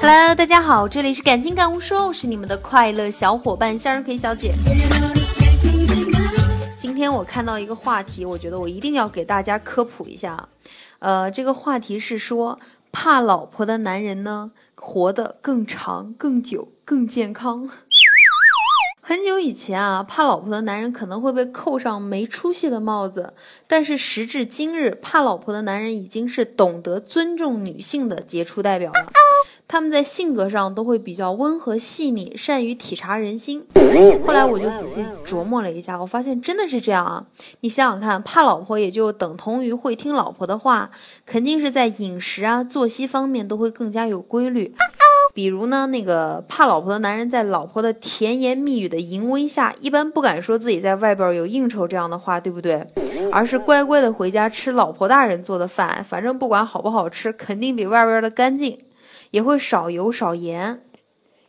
Hello，大家好，这里是感情感悟说，我是你们的快乐小伙伴向日葵小姐。今天我看到一个话题，我觉得我一定要给大家科普一下。呃，这个话题是说，怕老婆的男人呢，活得更长、更久、更健康。很久以前啊，怕老婆的男人可能会被扣上没出息的帽子，但是时至今日，怕老婆的男人已经是懂得尊重女性的杰出代表了。他们在性格上都会比较温和细腻，善于体察人心。后来我就仔细琢磨了一下，我发现真的是这样啊！你想想看，怕老婆也就等同于会听老婆的话，肯定是在饮食啊、作息方面都会更加有规律。比如呢，那个怕老婆的男人，在老婆的甜言蜜语的淫威下，一般不敢说自己在外边有应酬这样的话，对不对？而是乖乖的回家吃老婆大人做的饭，反正不管好不好吃，肯定比外边的干净，也会少油少盐。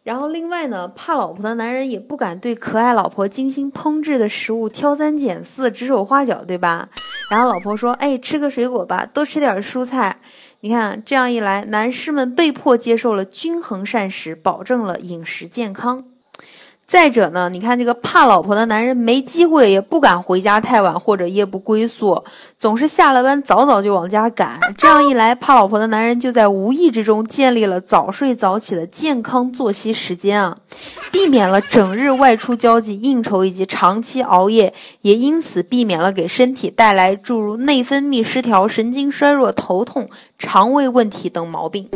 然后另外呢，怕老婆的男人也不敢对可爱老婆精心烹制的食物挑三拣四、指手画脚，对吧？然后老婆说：“哎，吃个水果吧，多吃点蔬菜。”你看，这样一来，男士们被迫接受了均衡膳食，保证了饮食健康。再者呢，你看这个怕老婆的男人没机会，也不敢回家太晚或者夜不归宿，总是下了班早早就往家赶。这样一来，怕老婆的男人就在无意之中建立了早睡早起的健康作息时间啊，避免了整日外出交际应酬以及长期熬夜，也因此避免了给身体带来诸如内分泌失调、神经衰弱、头痛、肠胃问题等毛病。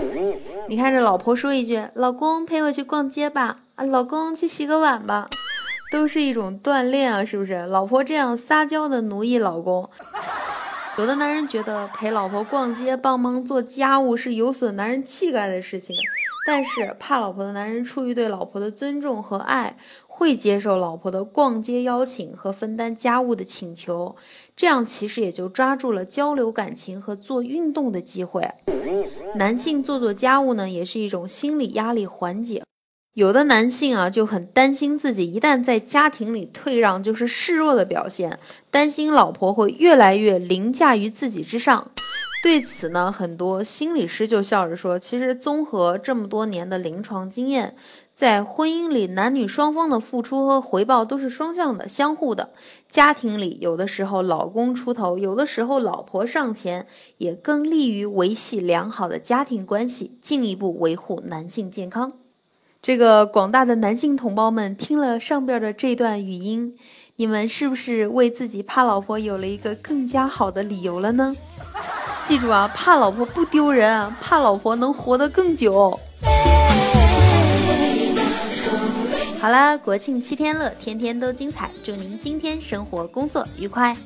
你看这老婆说一句：“老公陪我去逛街吧。”啊，老公去洗个碗吧，都是一种锻炼啊，是不是？老婆这样撒娇的奴役老公，有的男人觉得陪老婆逛街、帮忙做家务是有损男人气概的事情，但是怕老婆的男人出于对老婆的尊重和爱，会接受老婆的逛街邀请和分担家务的请求，这样其实也就抓住了交流感情和做运动的机会。男性做做家务呢，也是一种心理压力缓解。有的男性啊就很担心自己一旦在家庭里退让就是示弱的表现，担心老婆会越来越凌驾于自己之上。对此呢，很多心理师就笑着说，其实综合这么多年的临床经验，在婚姻里男女双方的付出和回报都是双向的、相互的。家庭里有的时候老公出头，有的时候老婆上前，也更利于维系良好的家庭关系，进一步维护男性健康。这个广大的男性同胞们听了上边的这段语音，你们是不是为自己怕老婆有了一个更加好的理由了呢？记住啊，怕老婆不丢人，怕老婆能活得更久。好啦，国庆七天乐，天天都精彩，祝您今天生活工作愉快。